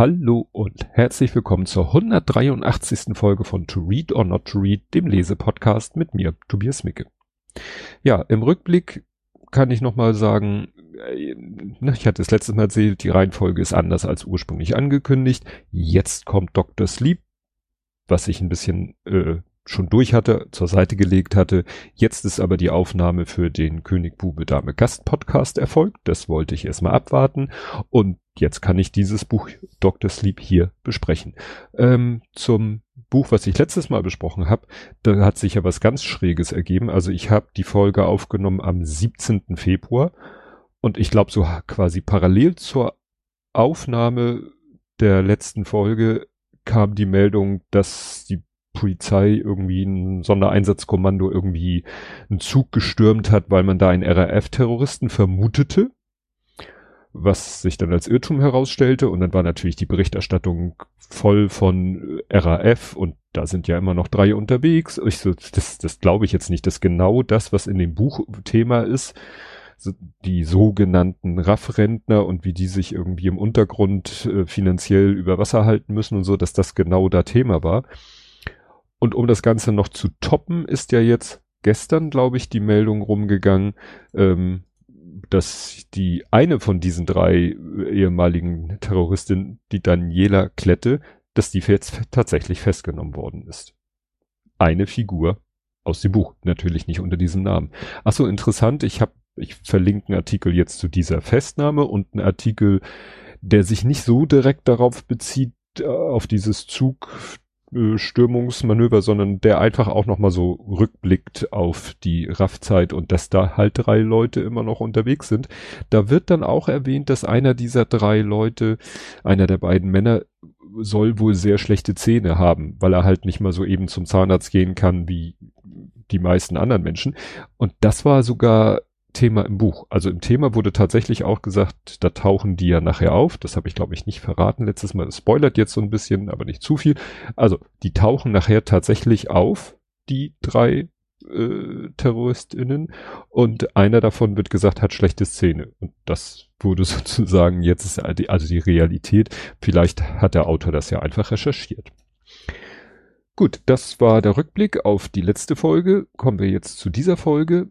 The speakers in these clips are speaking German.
Hallo und herzlich willkommen zur 183. Folge von To Read or Not to Read, dem Lesepodcast mit mir, Tobias Micke. Ja, im Rückblick kann ich nochmal sagen, äh, ich hatte es letztes Mal erzählt, die Reihenfolge ist anders als ursprünglich angekündigt. Jetzt kommt Dr. Sleep, was ich ein bisschen äh, schon durch hatte, zur Seite gelegt hatte. Jetzt ist aber die Aufnahme für den König Bube Dame Gast Podcast erfolgt. Das wollte ich erstmal abwarten. Und jetzt kann ich dieses Buch Dr. Sleep hier besprechen. Ähm, zum Buch, was ich letztes Mal besprochen habe, da hat sich ja was ganz Schräges ergeben. Also ich habe die Folge aufgenommen am 17. Februar und ich glaube so quasi parallel zur Aufnahme der letzten Folge kam die Meldung, dass die Polizei irgendwie ein Sondereinsatzkommando irgendwie einen Zug gestürmt hat, weil man da einen RAF-Terroristen vermutete, was sich dann als Irrtum herausstellte. Und dann war natürlich die Berichterstattung voll von RAF und da sind ja immer noch drei unterwegs. Ich so, das, das glaube ich jetzt nicht, dass genau das, was in dem Buch Thema ist, die sogenannten RAF-Rentner und wie die sich irgendwie im Untergrund äh, finanziell über Wasser halten müssen und so, dass das genau da Thema war. Und um das Ganze noch zu toppen, ist ja jetzt gestern, glaube ich, die Meldung rumgegangen, ähm, dass die eine von diesen drei ehemaligen Terroristinnen, die Daniela Klette, dass die jetzt tatsächlich festgenommen worden ist. Eine Figur aus dem Buch, natürlich nicht unter diesem Namen. Ach so, interessant, ich habe, ich verlinke einen Artikel jetzt zu dieser Festnahme und einen Artikel, der sich nicht so direkt darauf bezieht, äh, auf dieses Zug Stürmungsmanöver, sondern der einfach auch nochmal so rückblickt auf die RAF-Zeit und dass da halt drei Leute immer noch unterwegs sind. Da wird dann auch erwähnt, dass einer dieser drei Leute, einer der beiden Männer, soll wohl sehr schlechte Zähne haben, weil er halt nicht mal so eben zum Zahnarzt gehen kann wie die meisten anderen Menschen. Und das war sogar Thema im Buch. Also im Thema wurde tatsächlich auch gesagt, da tauchen die ja nachher auf. Das habe ich, glaube ich, nicht verraten letztes Mal. Das spoilert jetzt so ein bisschen, aber nicht zu viel. Also die tauchen nachher tatsächlich auf, die drei äh, TerroristInnen. Und einer davon wird gesagt, hat schlechte Szene. Und das wurde sozusagen jetzt also die Realität. Vielleicht hat der Autor das ja einfach recherchiert. Gut, das war der Rückblick auf die letzte Folge. Kommen wir jetzt zu dieser Folge.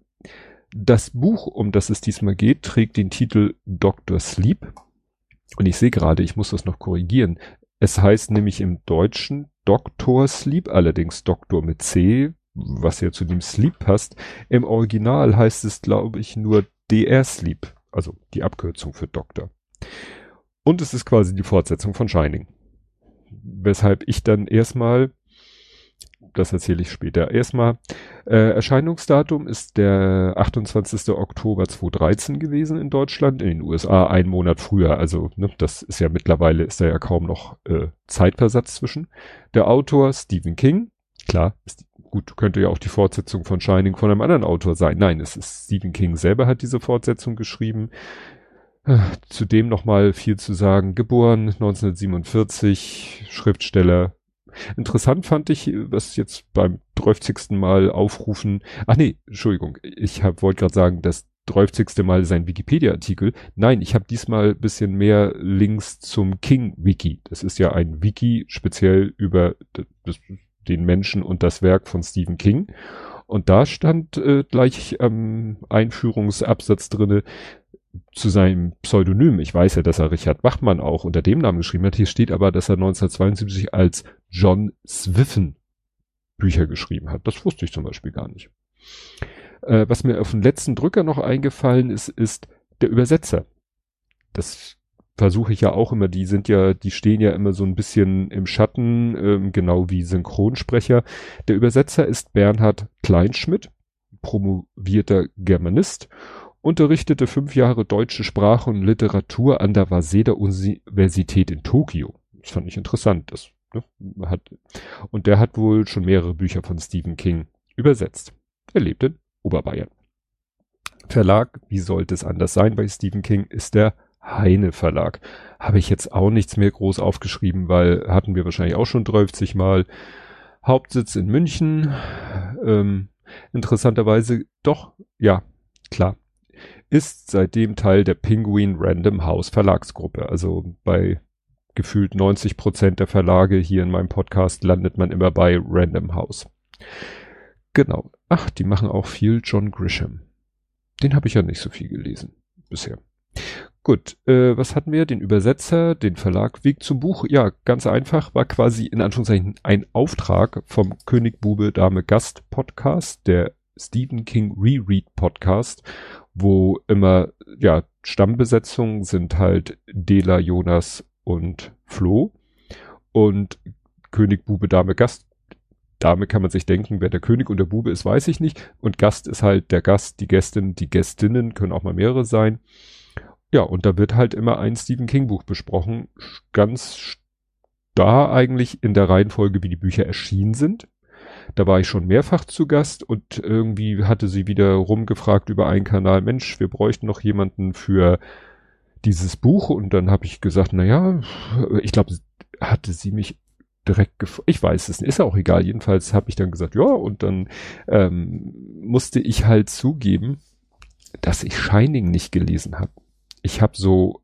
Das Buch, um das es diesmal geht, trägt den Titel Dr. Sleep. Und ich sehe gerade, ich muss das noch korrigieren. Es heißt nämlich im Deutschen Dr. Sleep, allerdings Doktor mit C, was ja zu dem Sleep passt. Im Original heißt es, glaube ich, nur DR Sleep, also die Abkürzung für Doktor. Und es ist quasi die Fortsetzung von Shining. Weshalb ich dann erstmal das erzähle ich später. Erstmal, äh, Erscheinungsdatum ist der 28. Oktober 2013 gewesen in Deutschland, in den USA ein Monat früher. Also ne, das ist ja mittlerweile, ist da ja kaum noch äh, Zeitversatz zwischen. Der Autor Stephen King, klar, ist, gut, könnte ja auch die Fortsetzung von Shining von einem anderen Autor sein. Nein, es ist Stephen King selber hat diese Fortsetzung geschrieben. Äh, zudem nochmal viel zu sagen. Geboren 1947, Schriftsteller, Interessant fand ich, was jetzt beim 30. Mal aufrufen, ach nee, Entschuldigung, ich wollte gerade sagen, das 30. Mal sein Wikipedia-Artikel. Nein, ich habe diesmal bisschen mehr Links zum King-Wiki. Das ist ja ein Wiki speziell über den Menschen und das Werk von Stephen King. Und da stand äh, gleich am Einführungsabsatz drinne, zu seinem Pseudonym. Ich weiß ja, dass er Richard Bachmann auch unter dem Namen geschrieben hat. Hier steht aber, dass er 1972 als John Swiffen Bücher geschrieben hat. Das wusste ich zum Beispiel gar nicht. Äh, was mir auf den letzten Drücker noch eingefallen ist, ist der Übersetzer. Das versuche ich ja auch immer. Die sind ja, die stehen ja immer so ein bisschen im Schatten, ähm, genau wie Synchronsprecher. Der Übersetzer ist Bernhard Kleinschmidt, promovierter Germanist unterrichtete fünf Jahre deutsche Sprache und Literatur an der Waseda Universität in Tokio. Das fand ich interessant. Das, ne, hat, und der hat wohl schon mehrere Bücher von Stephen King übersetzt. Er lebt in Oberbayern. Verlag, wie sollte es anders sein bei Stephen King, ist der Heine Verlag. Habe ich jetzt auch nichts mehr groß aufgeschrieben, weil hatten wir wahrscheinlich auch schon 30 Mal. Hauptsitz in München. Ähm, interessanterweise doch, ja, klar, ist seitdem Teil der Penguin Random House Verlagsgruppe. Also bei gefühlt 90 Prozent der Verlage hier in meinem Podcast landet man immer bei Random House. Genau. Ach, die machen auch viel John Grisham. Den habe ich ja nicht so viel gelesen bisher. Gut, äh, was hatten wir? Den Übersetzer, den Verlag, Weg zum Buch. Ja, ganz einfach, war quasi in Anführungszeichen ein Auftrag vom König Bube Dame Gast Podcast, der Stephen King Reread Podcast, wo immer, ja, Stammbesetzungen sind halt Dela, Jonas und Flo. Und König Bube Dame Gast Dame kann man sich denken, wer der König und der Bube ist, weiß ich nicht. Und Gast ist halt der Gast, die Gästin, die Gästinnen können auch mal mehrere sein. Ja, und da wird halt immer ein Stephen King Buch besprochen. Ganz da eigentlich in der Reihenfolge, wie die Bücher erschienen sind. Da war ich schon mehrfach zu Gast und irgendwie hatte sie wieder rumgefragt über einen Kanal, Mensch, wir bräuchten noch jemanden für dieses Buch und dann habe ich gesagt, na ja, ich glaube, hatte sie mich direkt gef ich weiß es nicht, ist auch egal. Jedenfalls habe ich dann gesagt, ja, und dann ähm, musste ich halt zugeben, dass ich Shining nicht gelesen habe. Ich habe so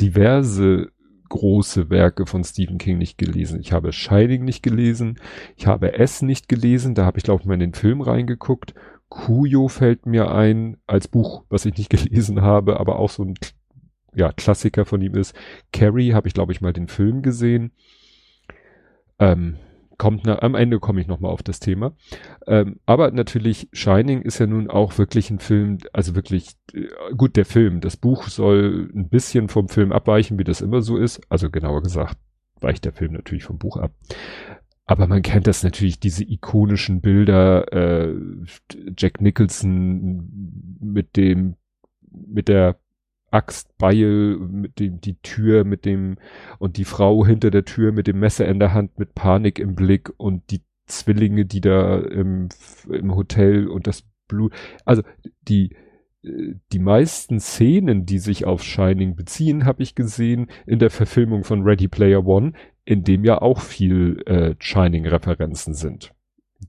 diverse große Werke von Stephen King nicht gelesen. Ich habe Shining nicht gelesen, ich habe S nicht gelesen, da habe ich glaube ich mal in den Film reingeguckt. Kuyo fällt mir ein als Buch, was ich nicht gelesen habe, aber auch so ein ja, Klassiker von ihm ist. Carrie habe ich glaube ich mal den Film gesehen. Ähm, kommt na, am Ende komme ich nochmal auf das Thema. Ähm, aber natürlich, Shining ist ja nun auch wirklich ein Film, also wirklich, äh, gut, der Film, das Buch soll ein bisschen vom Film abweichen, wie das immer so ist. Also genauer gesagt, weicht der Film natürlich vom Buch ab. Aber man kennt das natürlich, diese ikonischen Bilder, äh, Jack Nicholson mit dem, mit der Axt, Beil, mit dem, die Tür mit dem, und die Frau hinter der Tür mit dem Messer in der Hand, mit Panik im Blick und die Zwillinge, die da im, im Hotel und das Blut, also die, die meisten Szenen, die sich auf Shining beziehen, habe ich gesehen in der Verfilmung von Ready Player One, in dem ja auch viel äh, Shining-Referenzen sind.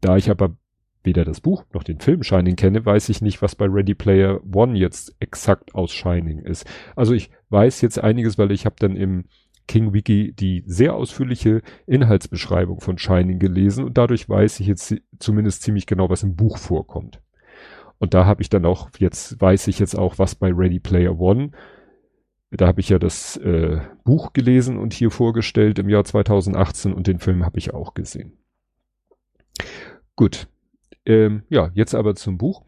Da ich aber weder das Buch noch den Film Shining kenne, weiß ich nicht, was bei Ready Player One jetzt exakt aus Shining ist. Also ich weiß jetzt einiges, weil ich habe dann im King Wiki die sehr ausführliche Inhaltsbeschreibung von Shining gelesen und dadurch weiß ich jetzt zumindest ziemlich genau, was im Buch vorkommt. Und da habe ich dann auch, jetzt weiß ich jetzt auch, was bei Ready Player One, da habe ich ja das äh, Buch gelesen und hier vorgestellt im Jahr 2018 und den Film habe ich auch gesehen. Gut, ähm, ja, jetzt aber zum Buch.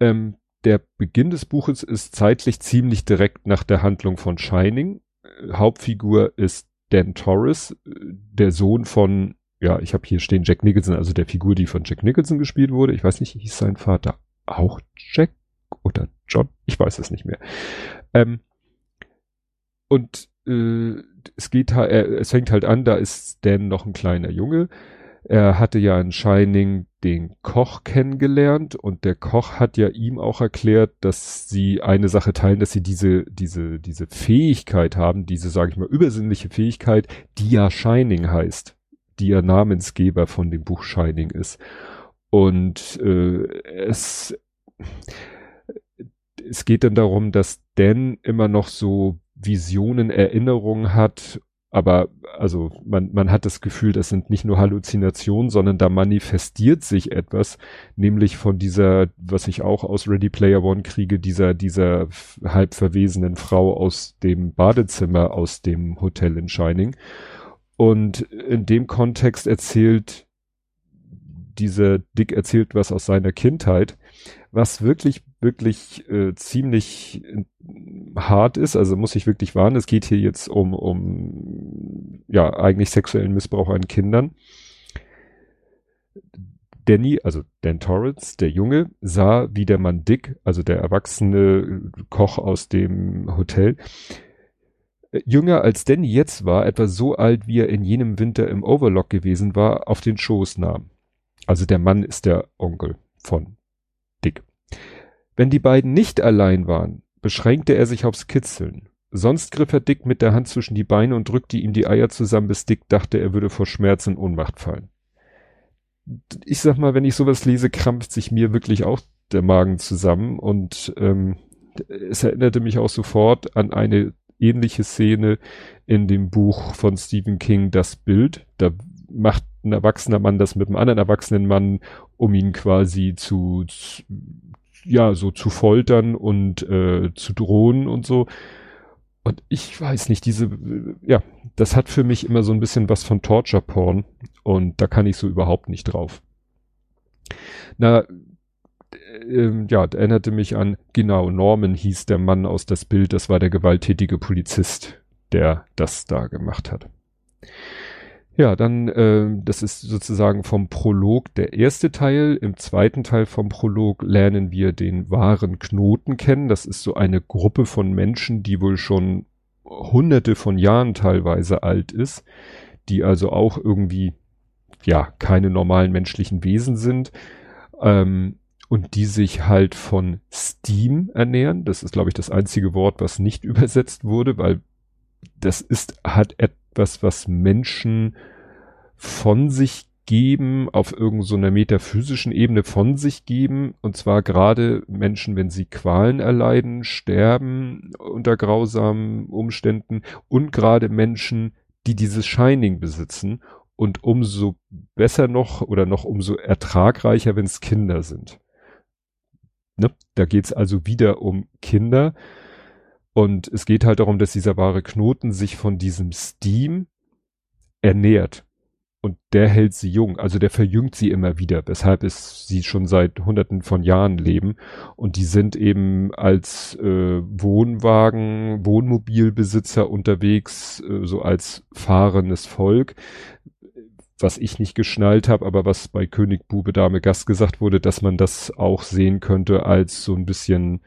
Ähm, der Beginn des Buches ist zeitlich ziemlich direkt nach der Handlung von Shining. Äh, Hauptfigur ist Dan Torres, äh, der Sohn von, ja, ich habe hier stehen Jack Nicholson, also der Figur, die von Jack Nicholson gespielt wurde. Ich weiß nicht, hieß sein Vater auch Jack oder John? Ich weiß es nicht mehr. Ähm, und äh, es geht halt, es fängt halt an, da ist Dan noch ein kleiner Junge er hatte ja in Shining den Koch kennengelernt und der Koch hat ja ihm auch erklärt, dass sie eine Sache teilen, dass sie diese, diese, diese Fähigkeit haben, diese, sage ich mal, übersinnliche Fähigkeit, die ja Shining heißt, die ja Namensgeber von dem Buch Shining ist. Und äh, es, es geht dann darum, dass Dan immer noch so Visionen, Erinnerungen hat aber also man, man hat das Gefühl, das sind nicht nur Halluzinationen, sondern da manifestiert sich etwas, nämlich von dieser, was ich auch aus Ready Player One kriege, dieser, dieser halb verwesenen Frau aus dem Badezimmer aus dem Hotel in Shining. Und in dem Kontext erzählt dieser Dick erzählt was aus seiner Kindheit, was wirklich, wirklich äh, ziemlich äh, hart ist, also muss ich wirklich warnen. Es geht hier jetzt um, um ja, eigentlich sexuellen Missbrauch an Kindern. Danny, also Dan Torrance, der Junge, sah, wie der Mann Dick, also der erwachsene Koch aus dem Hotel, äh, jünger als Danny jetzt war, etwa so alt, wie er in jenem Winter im Overlock gewesen war, auf den Schoß nahm. Also der Mann ist der Onkel von. Wenn die beiden nicht allein waren, beschränkte er sich aufs Kitzeln. Sonst griff er Dick mit der Hand zwischen die Beine und drückte ihm die Eier zusammen, bis Dick dachte, er würde vor Schmerz in Ohnmacht fallen. Ich sag mal, wenn ich sowas lese, krampft sich mir wirklich auch der Magen zusammen und ähm, es erinnerte mich auch sofort an eine ähnliche Szene in dem Buch von Stephen King, Das Bild. Da macht ein erwachsener Mann das mit einem anderen erwachsenen Mann, um ihn quasi zu, zu ja, so zu foltern und äh, zu drohen und so. Und ich weiß nicht, diese, ja, das hat für mich immer so ein bisschen was von Torture Porn und da kann ich so überhaupt nicht drauf. Na, äh, ja, erinnerte mich an, genau, Norman hieß der Mann aus das Bild, das war der gewalttätige Polizist, der das da gemacht hat. Ja, dann, äh, das ist sozusagen vom Prolog der erste Teil. Im zweiten Teil vom Prolog lernen wir den wahren Knoten kennen. Das ist so eine Gruppe von Menschen, die wohl schon hunderte von Jahren teilweise alt ist, die also auch irgendwie, ja, keine normalen menschlichen Wesen sind. Ähm, und die sich halt von Steam ernähren. Das ist, glaube ich, das einzige Wort, was nicht übersetzt wurde, weil das ist, hat etwas, was Menschen von sich geben, auf irgendeiner so metaphysischen Ebene von sich geben, und zwar gerade Menschen, wenn sie Qualen erleiden, sterben unter grausamen Umständen und gerade Menschen, die dieses Shining besitzen und umso besser noch oder noch umso ertragreicher, wenn es Kinder sind. Ne? Da geht's also wieder um Kinder und es geht halt darum, dass dieser wahre Knoten sich von diesem Steam ernährt und der hält sie jung, also der verjüngt sie immer wieder, weshalb es sie schon seit hunderten von Jahren leben. Und die sind eben als äh, Wohnwagen, Wohnmobilbesitzer unterwegs, äh, so als fahrendes Volk. Was ich nicht geschnallt habe, aber was bei König Bube Dame Gast gesagt wurde, dass man das auch sehen könnte als so ein bisschen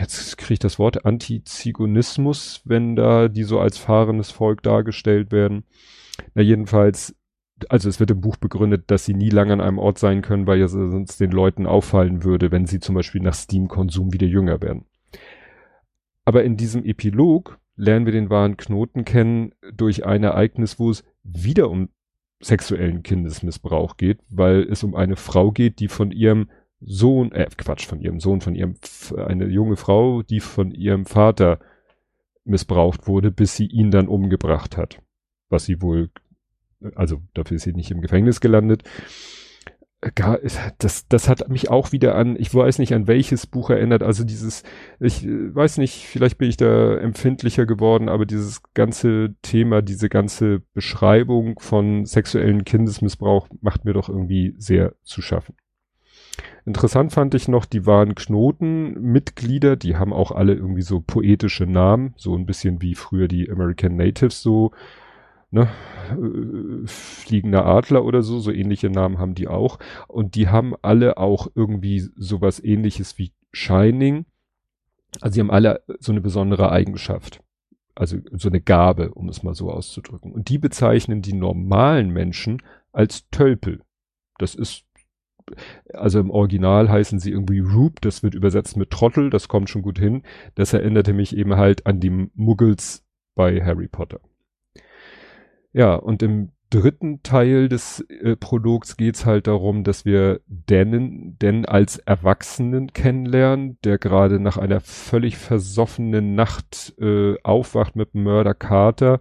jetzt kriege ich das Wort Antizigonismus, wenn da die so als fahrendes Volk dargestellt werden. Na jedenfalls, also es wird im Buch begründet, dass sie nie lange an einem Ort sein können, weil ja sonst den Leuten auffallen würde, wenn sie zum Beispiel nach Steam-Konsum wieder jünger werden. Aber in diesem Epilog lernen wir den wahren Knoten kennen durch ein Ereignis, wo es wieder um sexuellen Kindesmissbrauch geht, weil es um eine Frau geht, die von ihrem Sohn, äh, Quatsch, von ihrem Sohn, von ihrem, eine junge Frau, die von ihrem Vater missbraucht wurde, bis sie ihn dann umgebracht hat was sie wohl, also dafür ist sie nicht im Gefängnis gelandet. Das, das hat mich auch wieder an, ich weiß nicht an welches Buch erinnert, also dieses, ich weiß nicht, vielleicht bin ich da empfindlicher geworden, aber dieses ganze Thema, diese ganze Beschreibung von sexuellen Kindesmissbrauch macht mir doch irgendwie sehr zu schaffen. Interessant fand ich noch, die waren Knotenmitglieder, die haben auch alle irgendwie so poetische Namen, so ein bisschen wie früher die American Natives so ne, äh, fliegender Adler oder so, so ähnliche Namen haben die auch. Und die haben alle auch irgendwie sowas ähnliches wie Shining. Also sie haben alle so eine besondere Eigenschaft. Also so eine Gabe, um es mal so auszudrücken. Und die bezeichnen die normalen Menschen als Tölpel. Das ist, also im Original heißen sie irgendwie Rube, das wird übersetzt mit Trottel, das kommt schon gut hin. Das erinnerte mich eben halt an die Muggels bei Harry Potter. Ja, und im dritten Teil des äh, Prologs geht's halt darum, dass wir Dennen, denn als Erwachsenen kennenlernen, der gerade nach einer völlig versoffenen Nacht äh, aufwacht mit Mörder Carter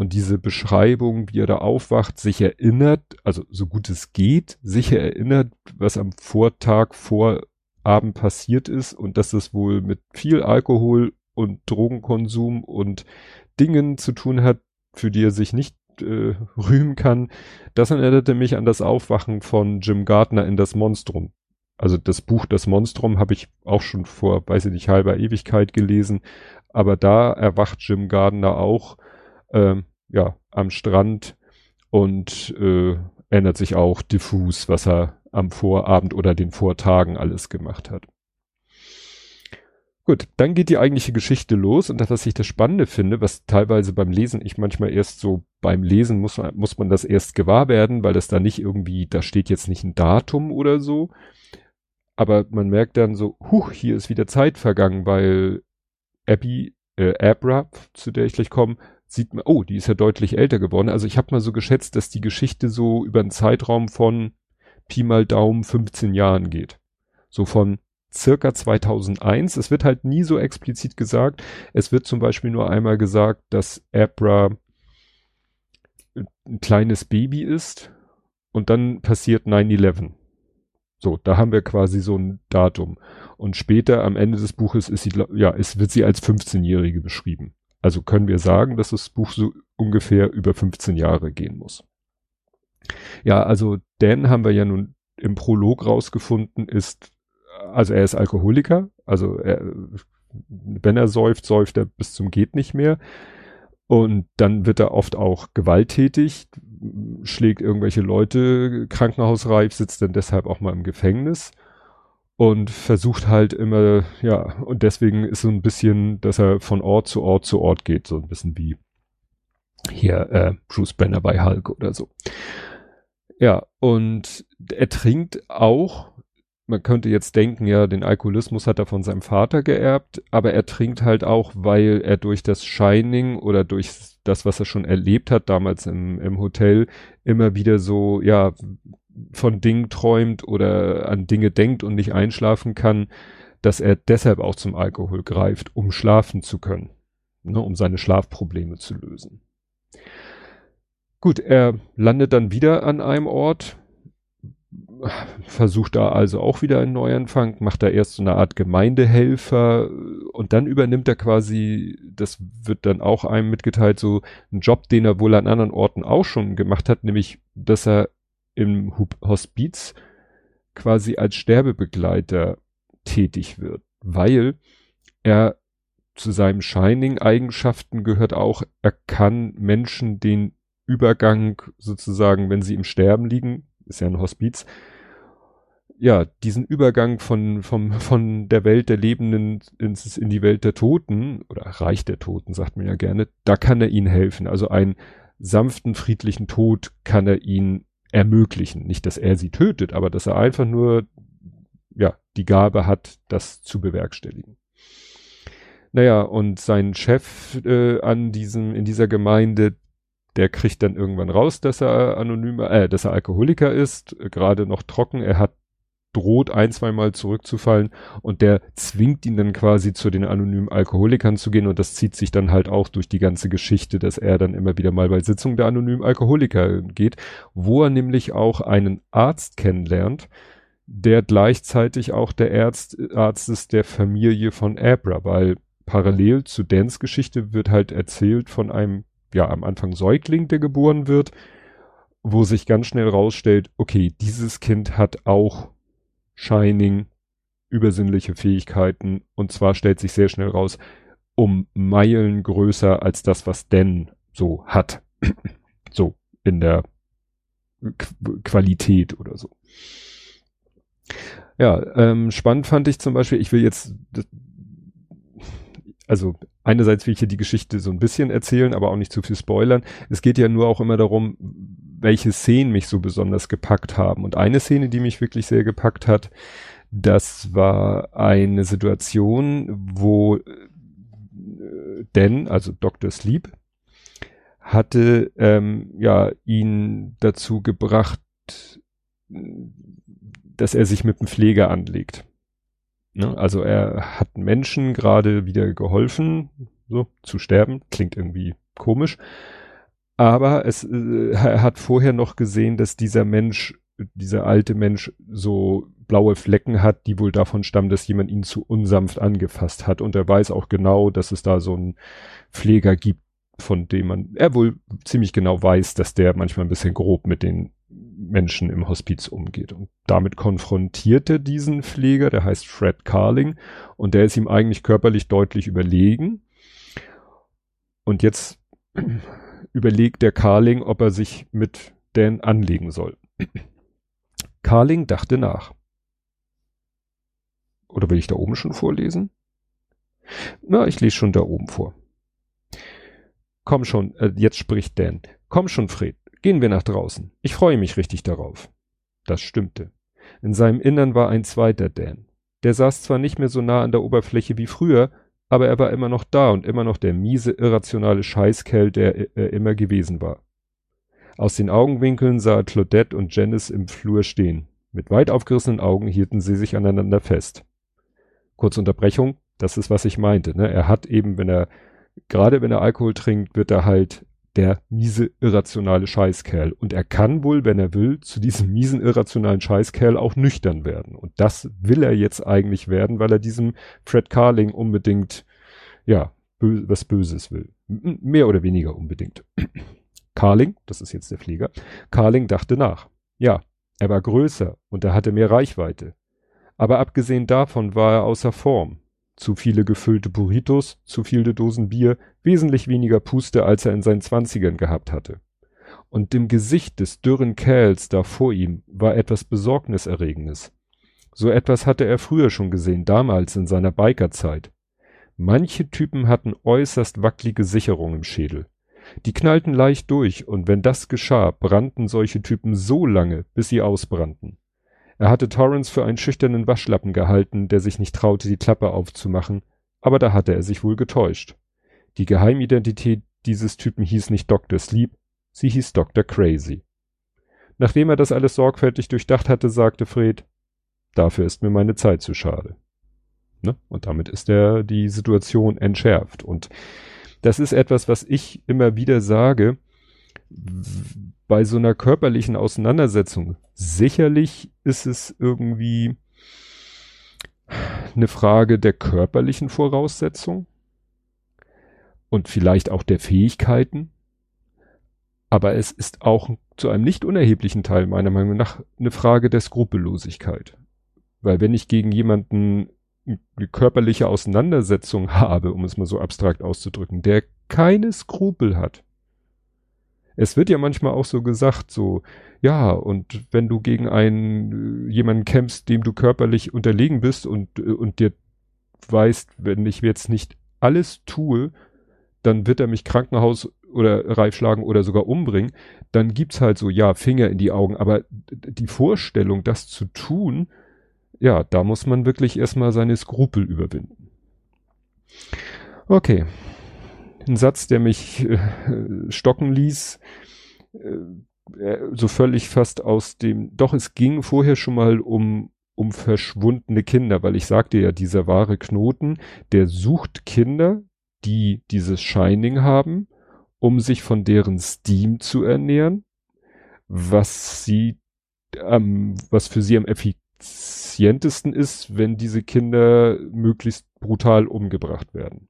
und diese Beschreibung, wie er da aufwacht, sich erinnert, also so gut es geht, sich erinnert, was am Vortag, Vorabend passiert ist und dass es wohl mit viel Alkohol und Drogenkonsum und Dingen zu tun hat, für die er sich nicht äh, rühmen kann, das erinnerte mich an das Aufwachen von Jim Gardner in das Monstrum. Also das Buch Das Monstrum habe ich auch schon vor, weiß ich nicht, halber Ewigkeit gelesen, aber da erwacht Jim Gardner auch äh, ja am Strand und äh, erinnert sich auch diffus, was er am Vorabend oder den Vortagen alles gemacht hat. Gut, dann geht die eigentliche Geschichte los und das, was ich das Spannende finde, was teilweise beim Lesen ich manchmal erst so beim Lesen muss man, muss man das erst gewahr werden, weil das da nicht irgendwie, da steht jetzt nicht ein Datum oder so. Aber man merkt dann so, huch, hier ist wieder Zeit vergangen, weil Abby, äh, Abra, zu der ich gleich komme, sieht man, oh, die ist ja deutlich älter geworden. Also ich habe mal so geschätzt, dass die Geschichte so über einen Zeitraum von Pi mal Daumen 15 Jahren geht. So von circa 2001. Es wird halt nie so explizit gesagt. Es wird zum Beispiel nur einmal gesagt, dass Abra ein kleines Baby ist und dann passiert 9-11. So, da haben wir quasi so ein Datum. Und später am Ende des Buches ist sie, ja, es wird sie als 15-Jährige beschrieben. Also können wir sagen, dass das Buch so ungefähr über 15 Jahre gehen muss. Ja, also Dan haben wir ja nun im Prolog rausgefunden, ist, also er ist Alkoholiker, also er, wenn er säuft, säuft er bis zum geht nicht mehr. Und dann wird er oft auch gewalttätig, schlägt irgendwelche Leute krankenhausreif, sitzt dann deshalb auch mal im Gefängnis und versucht halt immer, ja, und deswegen ist so ein bisschen, dass er von Ort zu Ort zu Ort geht, so ein bisschen wie hier äh, Bruce Banner bei Hulk oder so. Ja, und er trinkt auch, man könnte jetzt denken, ja, den Alkoholismus hat er von seinem Vater geerbt, aber er trinkt halt auch, weil er durch das Shining oder durch das, was er schon erlebt hat, damals im, im Hotel, immer wieder so, ja, von Dingen träumt oder an Dinge denkt und nicht einschlafen kann, dass er deshalb auch zum Alkohol greift, um schlafen zu können, ne, um seine Schlafprobleme zu lösen. Gut, er landet dann wieder an einem Ort, versucht da also auch wieder einen Neuanfang, macht da erst so eine Art Gemeindehelfer und dann übernimmt er quasi, das wird dann auch einem mitgeteilt, so einen Job, den er wohl an anderen Orten auch schon gemacht hat, nämlich, dass er im Hospiz quasi als Sterbebegleiter tätig wird, weil er zu seinen Shining-Eigenschaften gehört auch, er kann Menschen den Übergang sozusagen, wenn sie im Sterben liegen, ist ja ein Hospiz, ja, diesen Übergang von, vom, von der Welt der Lebenden ins, in die Welt der Toten, oder Reich der Toten, sagt man ja gerne, da kann er ihnen helfen. Also einen sanften, friedlichen Tod kann er ihnen ermöglichen. Nicht, dass er sie tötet, aber dass er einfach nur, ja, die Gabe hat, das zu bewerkstelligen. Naja, und sein Chef äh, an diesem, in dieser Gemeinde, der kriegt dann irgendwann raus, dass er anonym, äh, dass er Alkoholiker ist, äh, gerade noch trocken. Er hat droht ein, zweimal zurückzufallen und der zwingt ihn dann quasi zu den anonymen Alkoholikern zu gehen und das zieht sich dann halt auch durch die ganze Geschichte, dass er dann immer wieder mal bei Sitzungen der anonymen Alkoholiker geht, wo er nämlich auch einen Arzt kennenlernt, der gleichzeitig auch der Arzt, Arzt ist der Familie von Abra, weil parallel zu Dans Geschichte wird halt erzählt von einem ja am Anfang Säugling, der geboren wird, wo sich ganz schnell rausstellt, okay, dieses Kind hat auch Shining, übersinnliche Fähigkeiten und zwar stellt sich sehr schnell raus, um Meilen größer als das, was Dan so hat. so in der Qu Qualität oder so. Ja, ähm, spannend fand ich zum Beispiel, ich will jetzt also einerseits will ich hier die Geschichte so ein bisschen erzählen, aber auch nicht zu viel spoilern. Es geht ja nur auch immer darum, welche Szenen mich so besonders gepackt haben. Und eine Szene, die mich wirklich sehr gepackt hat, das war eine Situation, wo äh, Dan, also Dr. Sleep, hatte ähm, ja ihn dazu gebracht, dass er sich mit dem Pfleger anlegt. Ne? Also er hat Menschen gerade wieder geholfen, so zu sterben. Klingt irgendwie komisch. Aber es, äh, er hat vorher noch gesehen, dass dieser Mensch, dieser alte Mensch so blaue Flecken hat, die wohl davon stammen, dass jemand ihn zu unsanft angefasst hat. Und er weiß auch genau, dass es da so einen Pfleger gibt, von dem man, er wohl ziemlich genau weiß, dass der manchmal ein bisschen grob mit den Menschen im Hospiz umgeht. Und damit konfrontiert er diesen Pfleger, der heißt Fred Carling, und der ist ihm eigentlich körperlich deutlich überlegen. Und jetzt überlegt der Carling, ob er sich mit Dan anlegen soll. Carling dachte nach. Oder will ich da oben schon vorlesen? Na, ich lese schon da oben vor. Komm schon, äh, jetzt spricht Dan. Komm schon, Fred. Gehen wir nach draußen. Ich freue mich richtig darauf. Das stimmte. In seinem Innern war ein zweiter Dan. Der saß zwar nicht mehr so nah an der Oberfläche wie früher, aber er war immer noch da und immer noch der miese, irrationale Scheißkerl, der er immer gewesen war. Aus den Augenwinkeln sah Claudette und Janice im Flur stehen. Mit weit aufgerissenen Augen hielten sie sich aneinander fest. kurze Unterbrechung, das ist, was ich meinte. Ne? Er hat eben, wenn er, gerade wenn er Alkohol trinkt, wird er halt der miese, irrationale Scheißkerl. Und er kann wohl, wenn er will, zu diesem miesen, irrationalen Scheißkerl auch nüchtern werden. Und das will er jetzt eigentlich werden, weil er diesem Fred Carling unbedingt, ja, bö was Böses will. M mehr oder weniger unbedingt. Carling, das ist jetzt der Flieger, Carling dachte nach. Ja, er war größer und er hatte mehr Reichweite. Aber abgesehen davon war er außer Form zu viele gefüllte Burritos, zu viele Dosen Bier, wesentlich weniger Puste, als er in seinen Zwanzigern gehabt hatte. Und im Gesicht des dürren Kerls da vor ihm war etwas Besorgniserregendes. So etwas hatte er früher schon gesehen, damals in seiner Bikerzeit. Manche Typen hatten äußerst wackelige Sicherung im Schädel. Die knallten leicht durch, und wenn das geschah, brannten solche Typen so lange, bis sie ausbrannten. Er hatte Torrance für einen schüchternen Waschlappen gehalten, der sich nicht traute, die Klappe aufzumachen, aber da hatte er sich wohl getäuscht. Die Geheimidentität dieses Typen hieß nicht Dr. Sleep, sie hieß Dr. Crazy. Nachdem er das alles sorgfältig durchdacht hatte, sagte Fred, dafür ist mir meine Zeit zu schade. Ne? Und damit ist er die Situation entschärft. Und das ist etwas, was ich immer wieder sage, bei so einer körperlichen Auseinandersetzung. Sicherlich ist es irgendwie eine Frage der körperlichen Voraussetzung und vielleicht auch der Fähigkeiten. Aber es ist auch zu einem nicht unerheblichen Teil meiner Meinung nach eine Frage der Skrupellosigkeit. Weil wenn ich gegen jemanden eine körperliche Auseinandersetzung habe, um es mal so abstrakt auszudrücken, der keine Skrupel hat, es wird ja manchmal auch so gesagt, so, ja, und wenn du gegen einen, äh, jemanden kämpfst, dem du körperlich unterlegen bist und, äh, und dir weißt, wenn ich jetzt nicht alles tue, dann wird er mich Krankenhaus oder reifschlagen oder sogar umbringen, dann gibt's halt so, ja, Finger in die Augen, aber die Vorstellung, das zu tun, ja, da muss man wirklich erstmal seine Skrupel überwinden. Okay, ein Satz, der mich äh, stocken ließ, äh, so völlig fast aus dem, doch es ging vorher schon mal um, um verschwundene Kinder, weil ich sagte ja, dieser wahre Knoten, der sucht Kinder, die dieses Shining haben, um sich von deren Steam zu ernähren, was sie, ähm, was für sie am effizientesten ist, wenn diese Kinder möglichst brutal umgebracht werden.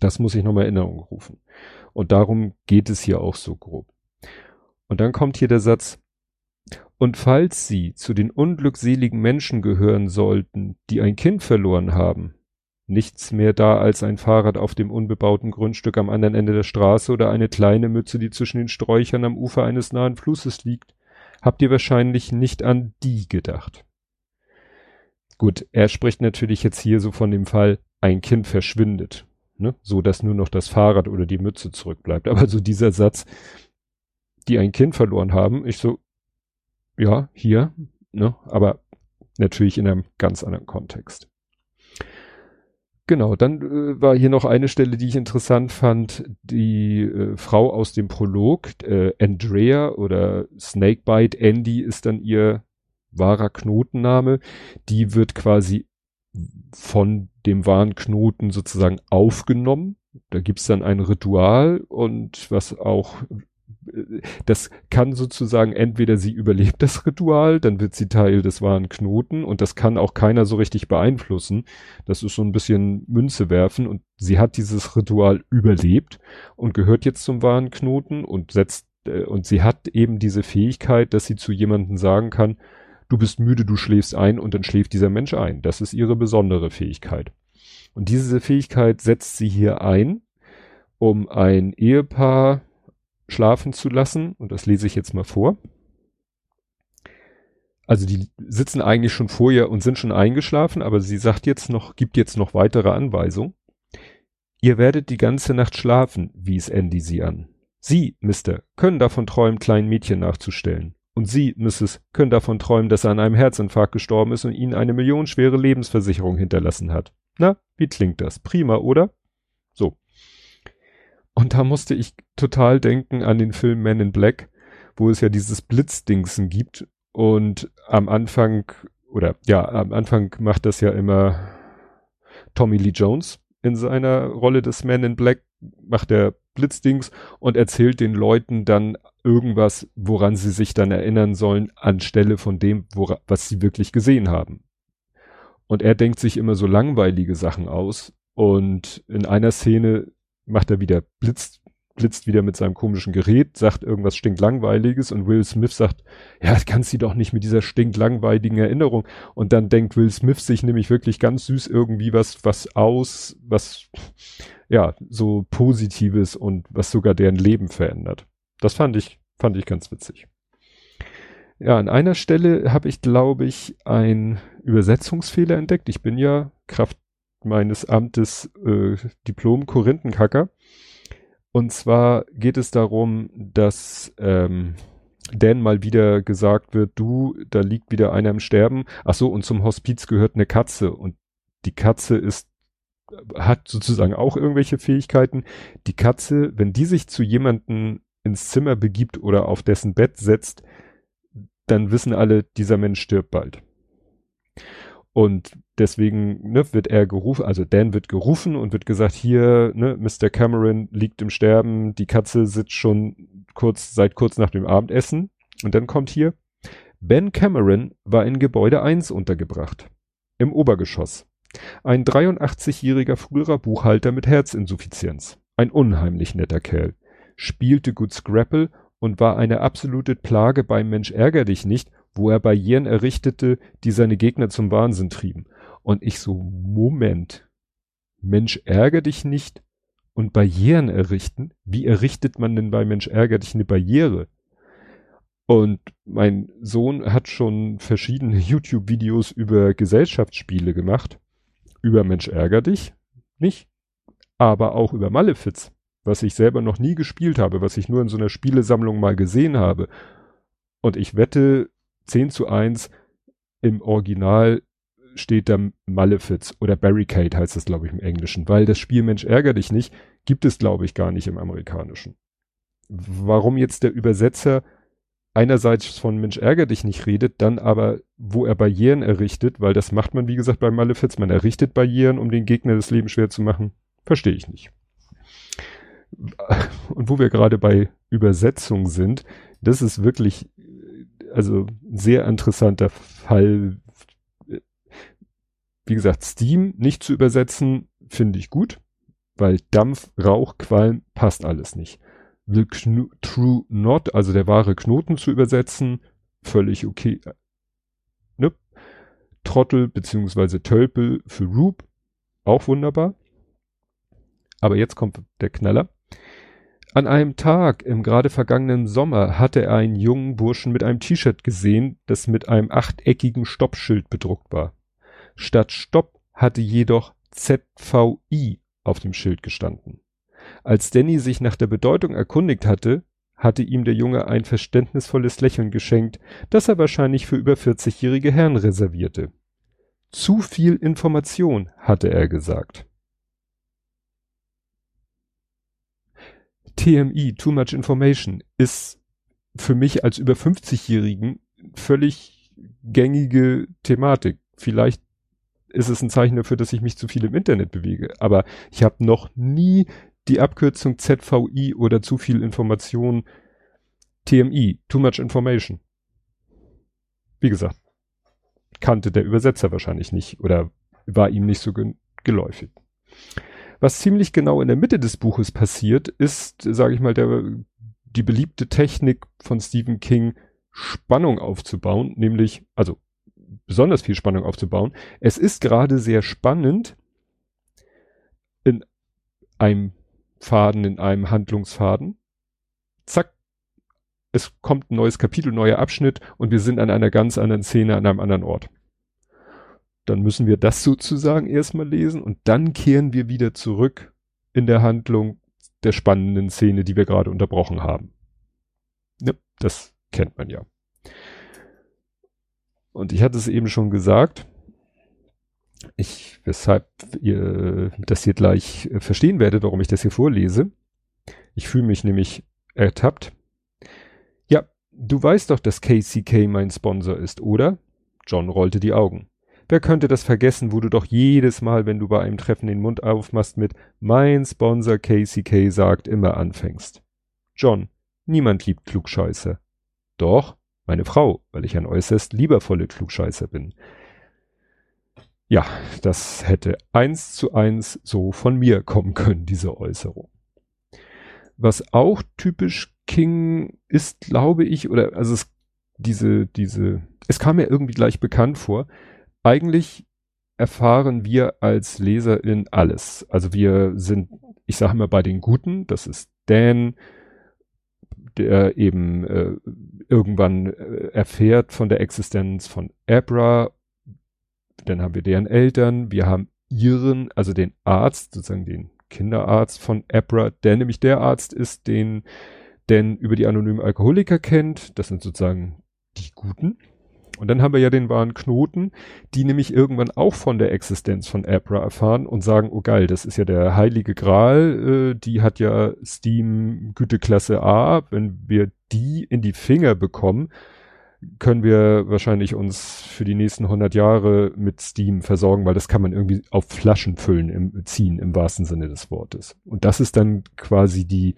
Das muss ich nochmal in Erinnerung rufen. Und darum geht es hier auch so grob. Und dann kommt hier der Satz, und falls Sie zu den unglückseligen Menschen gehören sollten, die ein Kind verloren haben, nichts mehr da als ein Fahrrad auf dem unbebauten Grundstück am anderen Ende der Straße oder eine kleine Mütze, die zwischen den Sträuchern am Ufer eines nahen Flusses liegt, habt ihr wahrscheinlich nicht an die gedacht. Gut, er spricht natürlich jetzt hier so von dem Fall, ein Kind verschwindet ne? so dass nur noch das Fahrrad oder die Mütze zurückbleibt. Aber so dieser Satz, die ein Kind verloren haben, ich so, ja, hier, ne? aber natürlich in einem ganz anderen Kontext. Genau, dann äh, war hier noch eine Stelle, die ich interessant fand. Die äh, Frau aus dem Prolog, äh, Andrea oder Snakebite Andy ist dann ihr wahrer Knotenname. Die wird quasi von dem wahren Knoten sozusagen aufgenommen. Da gibt's dann ein Ritual und was auch das kann sozusagen entweder sie überlebt das Ritual, dann wird sie Teil des wahren Knoten und das kann auch keiner so richtig beeinflussen. Das ist so ein bisschen Münze werfen und sie hat dieses Ritual überlebt und gehört jetzt zum wahren Knoten und setzt äh, und sie hat eben diese Fähigkeit, dass sie zu jemandem sagen kann, du bist müde, du schläfst ein und dann schläft dieser Mensch ein. Das ist ihre besondere Fähigkeit. Und diese Fähigkeit setzt sie hier ein, um ein Ehepaar schlafen zu lassen. Und das lese ich jetzt mal vor. Also die sitzen eigentlich schon vorher und sind schon eingeschlafen, aber sie sagt jetzt noch, gibt jetzt noch weitere Anweisungen. Ihr werdet die ganze Nacht schlafen, wies Andy sie an. Sie, Mister, können davon träumen, kleinen Mädchen nachzustellen. Und Sie, Mrs., können davon träumen, dass er an einem Herzinfarkt gestorben ist und Ihnen eine millionenschwere Lebensversicherung hinterlassen hat. Na, wie klingt das? Prima, oder? So. Und da musste ich total denken an den Film Men in Black, wo es ja dieses Blitzdingsen gibt. Und am Anfang, oder ja, am Anfang macht das ja immer Tommy Lee Jones in seiner Rolle des Man in Black macht er Blitzdings und erzählt den Leuten dann irgendwas, woran sie sich dann erinnern sollen, anstelle von dem, wora, was sie wirklich gesehen haben. Und er denkt sich immer so langweilige Sachen aus. Und in einer Szene macht er wieder Blitz, blitzt wieder mit seinem komischen Gerät, sagt irgendwas stinklangweiliges und Will Smith sagt, ja, kannst du doch nicht mit dieser stinklangweiligen Erinnerung. Und dann denkt Will Smith sich nämlich wirklich ganz süß irgendwie was, was aus, was, ja, so Positives und was sogar deren Leben verändert. Das fand ich, fand ich ganz witzig. Ja, an einer Stelle habe ich, glaube ich, ein Übersetzungsfehler entdeckt. Ich bin ja Kraft meines Amtes äh, Diplom-Korinthenkacker. Und zwar geht es darum, dass ähm, Dan mal wieder gesagt wird, du, da liegt wieder einer im Sterben. Ach so, und zum Hospiz gehört eine Katze. Und die Katze ist hat sozusagen auch irgendwelche Fähigkeiten. Die Katze, wenn die sich zu jemanden ins Zimmer begibt oder auf dessen Bett setzt, dann wissen alle, dieser Mensch stirbt bald. Und deswegen ne, wird er gerufen, also Dan wird gerufen und wird gesagt, hier, ne, Mr. Cameron liegt im Sterben, die Katze sitzt schon kurz, seit kurz nach dem Abendessen. Und dann kommt hier, Ben Cameron war in Gebäude 1 untergebracht. Im Obergeschoss. Ein 83-jähriger früherer Buchhalter mit Herzinsuffizienz. Ein unheimlich netter Kerl. Spielte gut Scrapple und war eine absolute Plage beim Mensch ärger dich nicht, wo er Barrieren errichtete, die seine Gegner zum Wahnsinn trieben. Und ich so, Moment. Mensch ärger dich nicht und Barrieren errichten? Wie errichtet man denn bei Mensch ärger dich eine Barriere? Und mein Sohn hat schon verschiedene YouTube-Videos über Gesellschaftsspiele gemacht. Über Mensch ärger dich nicht, aber auch über Malefiz was ich selber noch nie gespielt habe, was ich nur in so einer Spielesammlung mal gesehen habe. Und ich wette 10 zu 1 im Original steht da Malefiz oder Barricade heißt das, glaube ich, im Englischen, weil das Spiel Mensch ärger dich nicht, gibt es, glaube ich, gar nicht im Amerikanischen. Warum jetzt der Übersetzer einerseits von Mensch ärger dich nicht redet, dann aber, wo er Barrieren errichtet, weil das macht man, wie gesagt, bei Malefiz, man errichtet Barrieren, um den Gegner das Leben schwer zu machen, verstehe ich nicht und wo wir gerade bei Übersetzung sind, das ist wirklich, also sehr interessanter Fall. Wie gesagt, Steam nicht zu übersetzen, finde ich gut, weil Dampf, Rauch, Qualm passt alles nicht. The True Not, also der wahre Knoten zu übersetzen, völlig okay. Ne? Trottel beziehungsweise Tölpel für Roop, auch wunderbar. Aber jetzt kommt der Knaller. An einem Tag im gerade vergangenen Sommer hatte er einen jungen Burschen mit einem T-Shirt gesehen, das mit einem achteckigen Stoppschild bedruckt war. Statt Stopp hatte jedoch ZVI auf dem Schild gestanden. Als Danny sich nach der Bedeutung erkundigt hatte, hatte ihm der Junge ein verständnisvolles Lächeln geschenkt, das er wahrscheinlich für über 40-jährige Herren reservierte. Zu viel Information, hatte er gesagt. TMI, Too Much Information, ist für mich als über 50-Jährigen völlig gängige Thematik. Vielleicht ist es ein Zeichen dafür, dass ich mich zu viel im Internet bewege. Aber ich habe noch nie die Abkürzung ZVI oder zu viel Information TMI, Too Much Information. Wie gesagt, kannte der Übersetzer wahrscheinlich nicht oder war ihm nicht so geläufig. Was ziemlich genau in der Mitte des Buches passiert, ist, sage ich mal, der, die beliebte Technik von Stephen King, Spannung aufzubauen, nämlich, also besonders viel Spannung aufzubauen. Es ist gerade sehr spannend in einem Faden, in einem Handlungsfaden. Zack, es kommt ein neues Kapitel, neuer Abschnitt und wir sind an einer ganz anderen Szene, an einem anderen Ort dann müssen wir das sozusagen erstmal lesen und dann kehren wir wieder zurück in der Handlung der spannenden Szene, die wir gerade unterbrochen haben. Ja, das kennt man ja. Und ich hatte es eben schon gesagt, ich, weshalb ihr das hier gleich äh, verstehen werdet, warum ich das hier vorlese. Ich fühle mich nämlich ertappt. Ja, du weißt doch, dass KCK mein Sponsor ist, oder? John rollte die Augen. Wer könnte das vergessen, wo du doch jedes Mal, wenn du bei einem Treffen den Mund aufmachst mit mein Sponsor KCK sagt, immer anfängst. John, niemand liebt Klugscheißer. Doch, meine Frau, weil ich ein äußerst liebervolle Klugscheißer bin. Ja, das hätte eins zu eins so von mir kommen können, diese Äußerung. Was auch typisch King ist, glaube ich, oder also es, diese, diese, es kam mir irgendwie gleich bekannt vor. Eigentlich erfahren wir als Leserin alles. Also wir sind, ich sage mal, bei den Guten, das ist Dan, der eben äh, irgendwann äh, erfährt von der Existenz von Abra. Dann haben wir deren Eltern, wir haben ihren, also den Arzt, sozusagen den Kinderarzt von Abra, der nämlich der Arzt ist, den denn über die anonymen Alkoholiker kennt. Das sind sozusagen die Guten. Und dann haben wir ja den wahren Knoten, die nämlich irgendwann auch von der Existenz von Abra erfahren und sagen, oh geil, das ist ja der heilige Gral, äh, die hat ja Steam Güteklasse A. Wenn wir die in die Finger bekommen, können wir wahrscheinlich uns für die nächsten 100 Jahre mit Steam versorgen, weil das kann man irgendwie auf Flaschen füllen, im, ziehen im wahrsten Sinne des Wortes. Und das ist dann quasi die,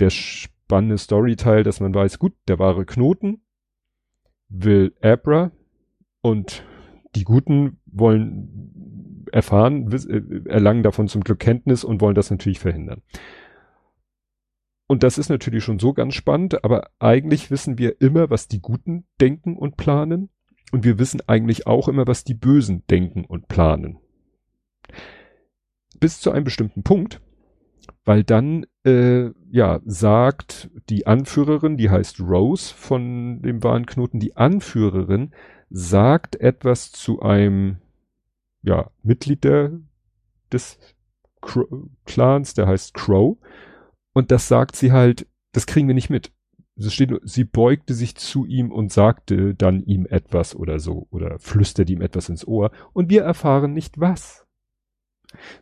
der spannende Storyteil, dass man weiß, gut, der wahre Knoten will Abra und die Guten wollen erfahren, äh, erlangen davon zum Glück Kenntnis und wollen das natürlich verhindern. Und das ist natürlich schon so ganz spannend, aber eigentlich wissen wir immer, was die Guten denken und planen. Und wir wissen eigentlich auch immer, was die Bösen denken und planen. Bis zu einem bestimmten Punkt, weil dann, äh, ja, sagt die Anführerin, die heißt Rose von dem wahren Knoten, die Anführerin sagt etwas zu einem, ja, Mitglied der, des Clans, der heißt Crow und das sagt sie halt, das kriegen wir nicht mit. Es steht nur, sie beugte sich zu ihm und sagte dann ihm etwas oder so oder flüsterte ihm etwas ins Ohr und wir erfahren nicht was.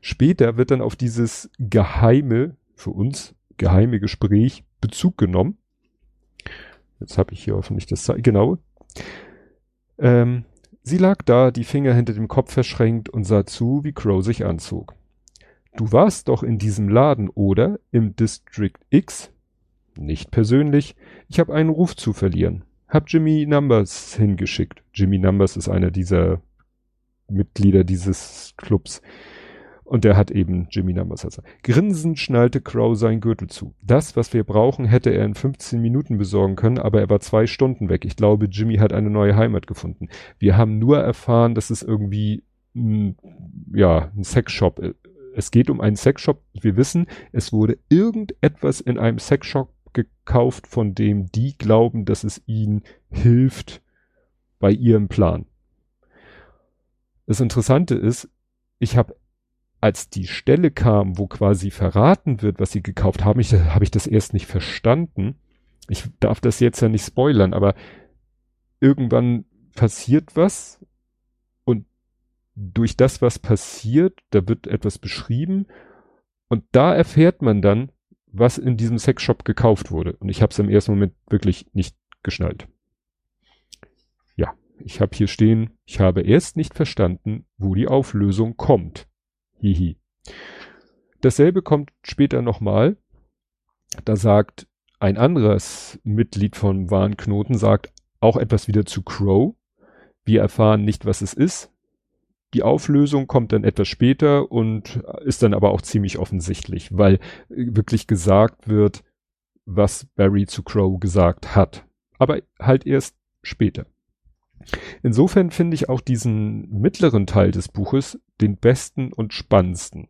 Später wird dann auf dieses geheime, für uns geheime Gespräch Bezug genommen. Jetzt habe ich hier hoffentlich das, genau. Ähm, sie lag da, die Finger hinter dem Kopf verschränkt und sah zu, wie Crow sich anzog. Du warst doch in diesem Laden, oder? Im District X? Nicht persönlich. Ich habe einen Ruf zu verlieren. Hab Jimmy Numbers hingeschickt. Jimmy Numbers ist einer dieser Mitglieder dieses Clubs. Und der hat eben Jimmy Numbers. Also. Grinsend schnallte Crow sein Gürtel zu. Das, was wir brauchen, hätte er in 15 Minuten besorgen können, aber er war zwei Stunden weg. Ich glaube, Jimmy hat eine neue Heimat gefunden. Wir haben nur erfahren, dass es irgendwie, mh, ja, ein Sexshop es geht um einen Sexshop. Wir wissen, es wurde irgendetwas in einem Sexshop gekauft, von dem die glauben, dass es ihnen hilft bei ihrem Plan. Das Interessante ist, ich habe, als die Stelle kam, wo quasi verraten wird, was sie gekauft haben, ich, habe ich das erst nicht verstanden. Ich darf das jetzt ja nicht spoilern, aber irgendwann passiert was durch das, was passiert, da wird etwas beschrieben und da erfährt man dann, was in diesem Sexshop gekauft wurde. Und ich habe es im ersten Moment wirklich nicht geschnallt. Ja, ich habe hier stehen, ich habe erst nicht verstanden, wo die Auflösung kommt. Hihi. Dasselbe kommt später nochmal. Da sagt ein anderes Mitglied von Warnknoten, sagt auch etwas wieder zu Crow. Wir erfahren nicht, was es ist. Die Auflösung kommt dann etwas später und ist dann aber auch ziemlich offensichtlich, weil wirklich gesagt wird, was Barry zu Crow gesagt hat. Aber halt erst später. Insofern finde ich auch diesen mittleren Teil des Buches den besten und spannendsten,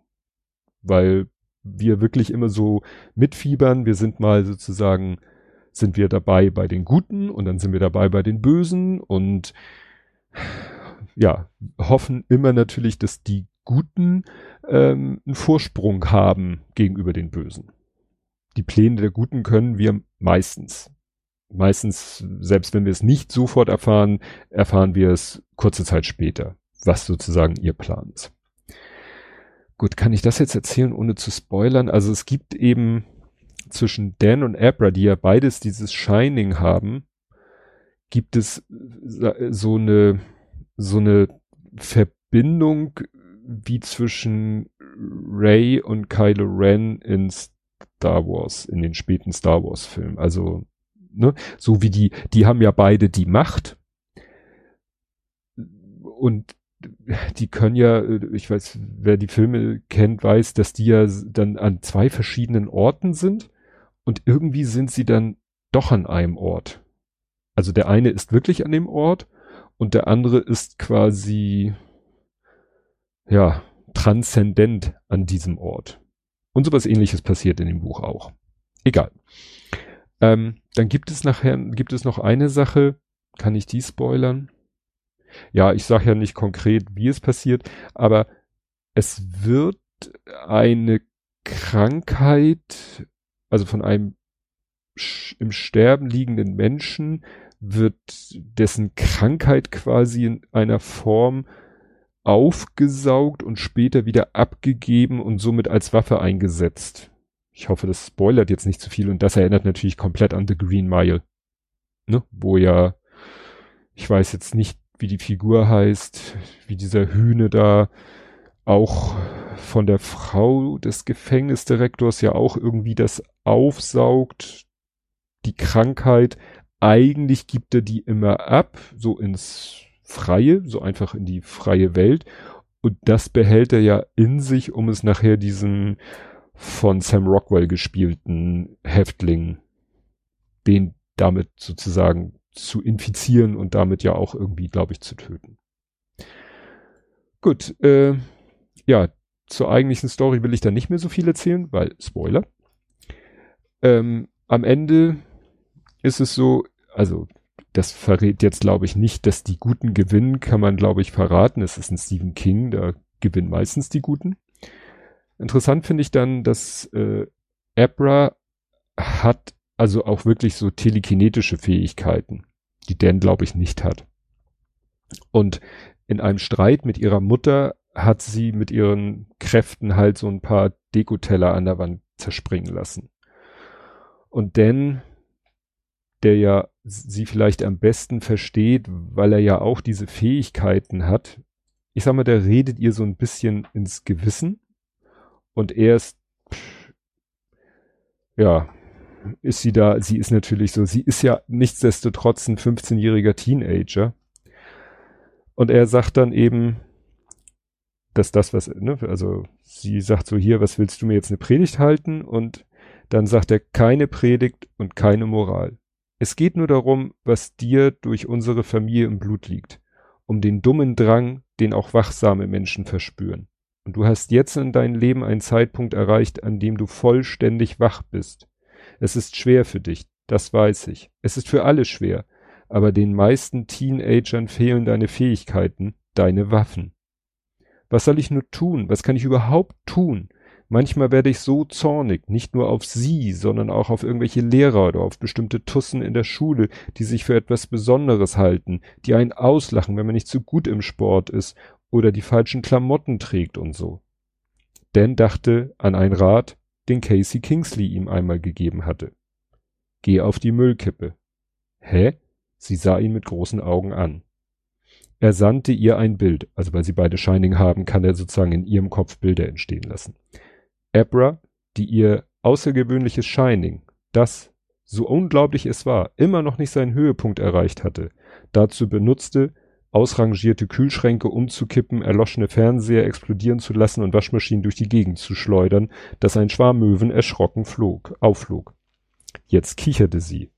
weil wir wirklich immer so mitfiebern. Wir sind mal sozusagen, sind wir dabei bei den Guten und dann sind wir dabei bei den Bösen und ja, hoffen immer natürlich, dass die Guten ähm, einen Vorsprung haben gegenüber den Bösen. Die Pläne der Guten können wir meistens. Meistens, selbst wenn wir es nicht sofort erfahren, erfahren wir es kurze Zeit später, was sozusagen ihr Plan ist. Gut, kann ich das jetzt erzählen, ohne zu spoilern? Also es gibt eben zwischen Dan und Abra, die ja beides dieses Shining haben, gibt es so eine, so eine Verbindung wie zwischen Ray und Kylo Ren in Star Wars, in den späten Star Wars Filmen. Also, ne, so wie die, die haben ja beide die Macht. Und die können ja, ich weiß, wer die Filme kennt, weiß, dass die ja dann an zwei verschiedenen Orten sind und irgendwie sind sie dann doch an einem Ort. Also der eine ist wirklich an dem Ort und der andere ist quasi, ja, transzendent an diesem Ort. Und sowas ähnliches passiert in dem Buch auch. Egal. Ähm, dann gibt es nachher, gibt es noch eine Sache, kann ich die spoilern? Ja, ich sage ja nicht konkret, wie es passiert, aber es wird eine Krankheit, also von einem im Sterben liegenden Menschen wird dessen Krankheit quasi in einer Form aufgesaugt und später wieder abgegeben und somit als Waffe eingesetzt. Ich hoffe, das spoilert jetzt nicht zu viel und das erinnert natürlich komplett an The Green Mile. Ne? Wo ja, ich weiß jetzt nicht, wie die Figur heißt, wie dieser Hühne da auch von der Frau des Gefängnisdirektors ja auch irgendwie das aufsaugt, die Krankheit. Eigentlich gibt er die immer ab, so ins Freie, so einfach in die freie Welt. Und das behält er ja in sich, um es nachher diesem von Sam Rockwell gespielten Häftling, den damit sozusagen zu infizieren und damit ja auch irgendwie, glaube ich, zu töten. Gut, äh, ja, zur eigentlichen Story will ich da nicht mehr so viel erzählen, weil Spoiler. Ähm, am Ende ist es so, also das verrät jetzt, glaube ich, nicht, dass die Guten gewinnen, kann man, glaube ich, verraten. Es ist ein Stephen King, da gewinnen meistens die Guten. Interessant finde ich dann, dass äh, Abra hat also auch wirklich so telekinetische Fähigkeiten, die Dan, glaube ich, nicht hat. Und in einem Streit mit ihrer Mutter hat sie mit ihren Kräften halt so ein paar Dekoteller an der Wand zerspringen lassen. Und Dan, der ja sie vielleicht am besten versteht, weil er ja auch diese Fähigkeiten hat, ich sag mal, der redet ihr so ein bisschen ins Gewissen und er ist, ja, ist sie da, sie ist natürlich so, sie ist ja nichtsdestotrotz ein 15-jähriger Teenager. Und er sagt dann eben, dass das, was, ne, also sie sagt so hier, was willst du mir jetzt eine Predigt halten? Und dann sagt er keine Predigt und keine Moral. Es geht nur darum, was dir durch unsere Familie im Blut liegt, um den dummen Drang, den auch wachsame Menschen verspüren. Und du hast jetzt in deinem Leben einen Zeitpunkt erreicht, an dem du vollständig wach bist. Es ist schwer für dich, das weiß ich. Es ist für alle schwer, aber den meisten Teenagern fehlen deine Fähigkeiten, deine Waffen. Was soll ich nur tun? Was kann ich überhaupt tun? Manchmal werde ich so zornig, nicht nur auf sie, sondern auch auf irgendwelche Lehrer oder auf bestimmte Tussen in der Schule, die sich für etwas Besonderes halten, die einen auslachen, wenn man nicht so gut im Sport ist oder die falschen Klamotten trägt und so. Dan dachte an einen Rat, den Casey Kingsley ihm einmal gegeben hatte. Geh auf die Müllkippe. Hä? Sie sah ihn mit großen Augen an. Er sandte ihr ein Bild, also weil sie beide Shining haben, kann er sozusagen in ihrem Kopf Bilder entstehen lassen. Abra, die ihr außergewöhnliches Shining, das, so unglaublich es war, immer noch nicht seinen Höhepunkt erreicht hatte, dazu benutzte, ausrangierte Kühlschränke umzukippen, erloschene Fernseher explodieren zu lassen und Waschmaschinen durch die Gegend zu schleudern, dass ein Schwarm Möwen erschrocken flog, aufflog. Jetzt kicherte sie.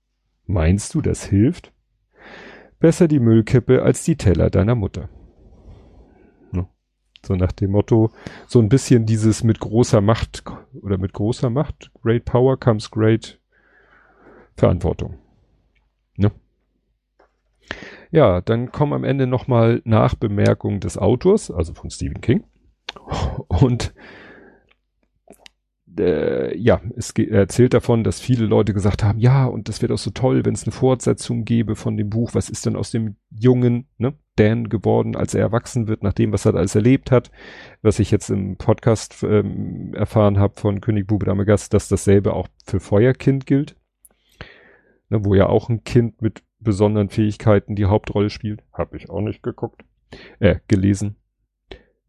Meinst du, das hilft? Besser die Müllkippe als die Teller deiner Mutter. So nach dem Motto, so ein bisschen dieses mit großer Macht oder mit großer Macht, great power comes great Verantwortung. Ne? Ja, dann kommen am Ende nochmal Nachbemerkungen des Autors, also von Stephen King. Und äh, ja, es er erzählt davon, dass viele Leute gesagt haben, ja, und das wäre doch so toll, wenn es eine Fortsetzung gäbe von dem Buch. Was ist denn aus dem Jungen, ne, Dan geworden, als er erwachsen wird, nach dem, was er alles erlebt hat? Was ich jetzt im Podcast ähm, erfahren habe von König Bube Dame Gast, dass dasselbe auch für Feuerkind gilt. Ne, wo ja auch ein Kind mit besonderen Fähigkeiten die Hauptrolle spielt. Hab ich auch nicht geguckt. Äh, gelesen.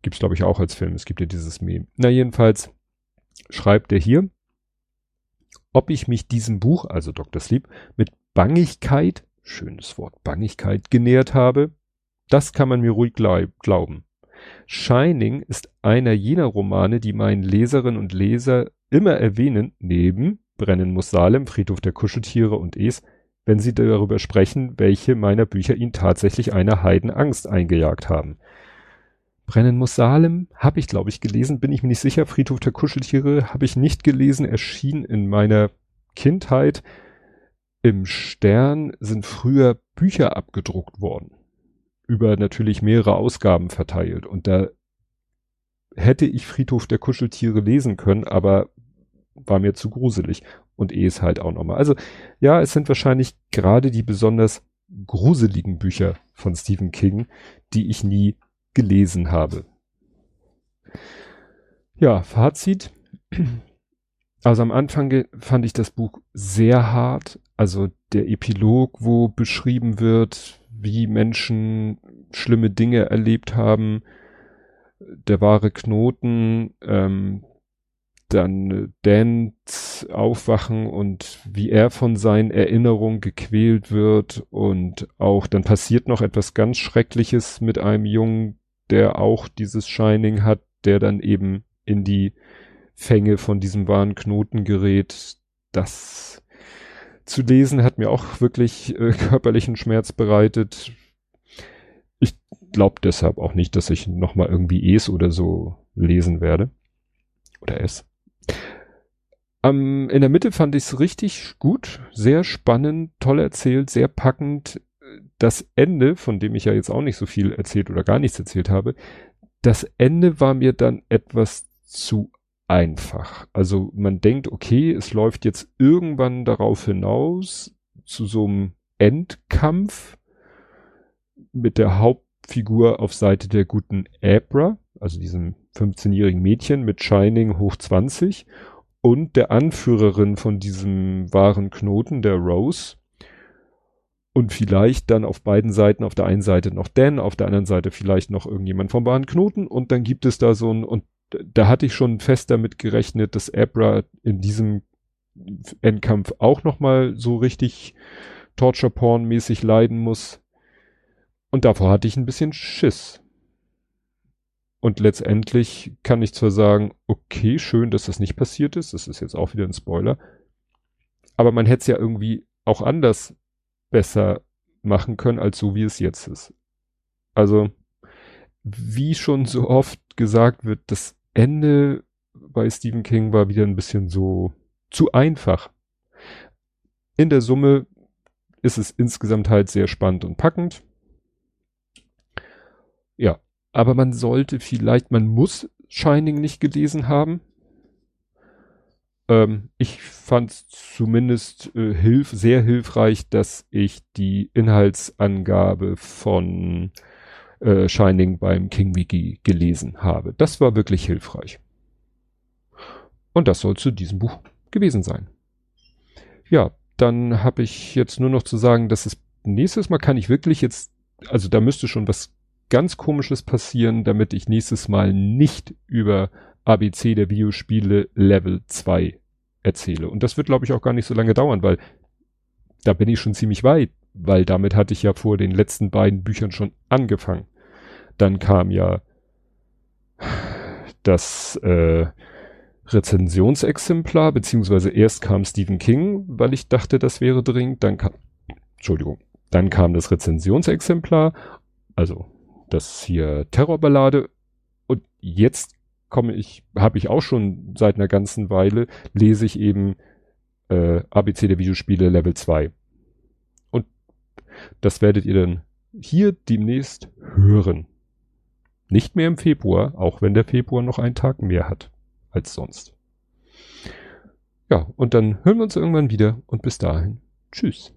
Gibt's, glaube ich, auch als Film. Es gibt ja dieses Meme. Na, jedenfalls schreibt er hier, ob ich mich diesem Buch, also Dr. Sleep, mit Bangigkeit, schönes Wort, Bangigkeit genähert habe, das kann man mir ruhig glauben. Shining ist einer jener Romane, die meinen Leserinnen und Leser immer erwähnen, neben Brennen muss Salem, Friedhof der Kuscheltiere und Es, wenn sie darüber sprechen, welche meiner Bücher ihnen tatsächlich eine Heidenangst eingejagt haben. Brennen muss Salem habe ich, glaube ich, gelesen, bin ich mir nicht sicher. Friedhof der Kuscheltiere habe ich nicht gelesen, erschien in meiner Kindheit. Im Stern sind früher Bücher abgedruckt worden. Über natürlich mehrere Ausgaben verteilt. Und da hätte ich Friedhof der Kuscheltiere lesen können, aber war mir zu gruselig. Und eh ist halt auch nochmal. Also ja, es sind wahrscheinlich gerade die besonders gruseligen Bücher von Stephen King, die ich nie gelesen habe. Ja, Fazit. Also am Anfang fand ich das Buch sehr hart. Also der Epilog, wo beschrieben wird, wie Menschen schlimme Dinge erlebt haben, der wahre Knoten, ähm, dann Dans Aufwachen und wie er von seinen Erinnerungen gequält wird und auch dann passiert noch etwas ganz Schreckliches mit einem Jungen, der auch dieses Shining hat, der dann eben in die Fänge von diesem wahren Knoten gerät. Das zu lesen hat mir auch wirklich äh, körperlichen Schmerz bereitet. Ich glaube deshalb auch nicht, dass ich nochmal irgendwie Es oder so lesen werde. Oder es. Ähm, in der Mitte fand ich es richtig gut, sehr spannend, toll erzählt, sehr packend das Ende, von dem ich ja jetzt auch nicht so viel erzählt oder gar nichts erzählt habe, das Ende war mir dann etwas zu einfach. Also man denkt, okay, es läuft jetzt irgendwann darauf hinaus zu so einem Endkampf mit der Hauptfigur auf Seite der guten Abra, also diesem 15-jährigen Mädchen mit Shining hoch 20 und der Anführerin von diesem wahren Knoten, der Rose, und vielleicht dann auf beiden Seiten, auf der einen Seite noch Dan, auf der anderen Seite vielleicht noch irgendjemand vom wahren Knoten und dann gibt es da so ein, und da hatte ich schon fest damit gerechnet, dass Abra in diesem Endkampf auch nochmal so richtig Torture-Porn-mäßig leiden muss. Und davor hatte ich ein bisschen Schiss. Und letztendlich kann ich zwar sagen, okay, schön, dass das nicht passiert ist, das ist jetzt auch wieder ein Spoiler, aber man hätte es ja irgendwie auch anders besser machen können, als so wie es jetzt ist. Also, wie schon so oft gesagt wird, das Ende bei Stephen King war wieder ein bisschen so zu einfach. In der Summe ist es insgesamt halt sehr spannend und packend. Ja, aber man sollte vielleicht, man muss Shining nicht gelesen haben. Ähm, ich fand zumindest äh, hilf sehr hilfreich, dass ich die Inhaltsangabe von äh, Shining beim King Wiki gelesen habe. Das war wirklich hilfreich. Und das soll zu diesem Buch gewesen sein. Ja, dann habe ich jetzt nur noch zu sagen, dass es nächstes Mal kann ich wirklich jetzt, also da müsste schon was ganz komisches passieren, damit ich nächstes Mal nicht über ABC der Videospiele Level 2 erzähle. Und das wird, glaube ich, auch gar nicht so lange dauern, weil da bin ich schon ziemlich weit, weil damit hatte ich ja vor den letzten beiden Büchern schon angefangen. Dann kam ja das äh, Rezensionsexemplar, beziehungsweise erst kam Stephen King, weil ich dachte, das wäre dringend, dann kam, Entschuldigung, dann kam das Rezensionsexemplar, also das hier Terrorballade und jetzt komme ich, habe ich auch schon seit einer ganzen Weile, lese ich eben äh, ABC der Videospiele Level 2. Und das werdet ihr dann hier demnächst hören. Nicht mehr im Februar, auch wenn der Februar noch einen Tag mehr hat als sonst. Ja, und dann hören wir uns irgendwann wieder und bis dahin. Tschüss.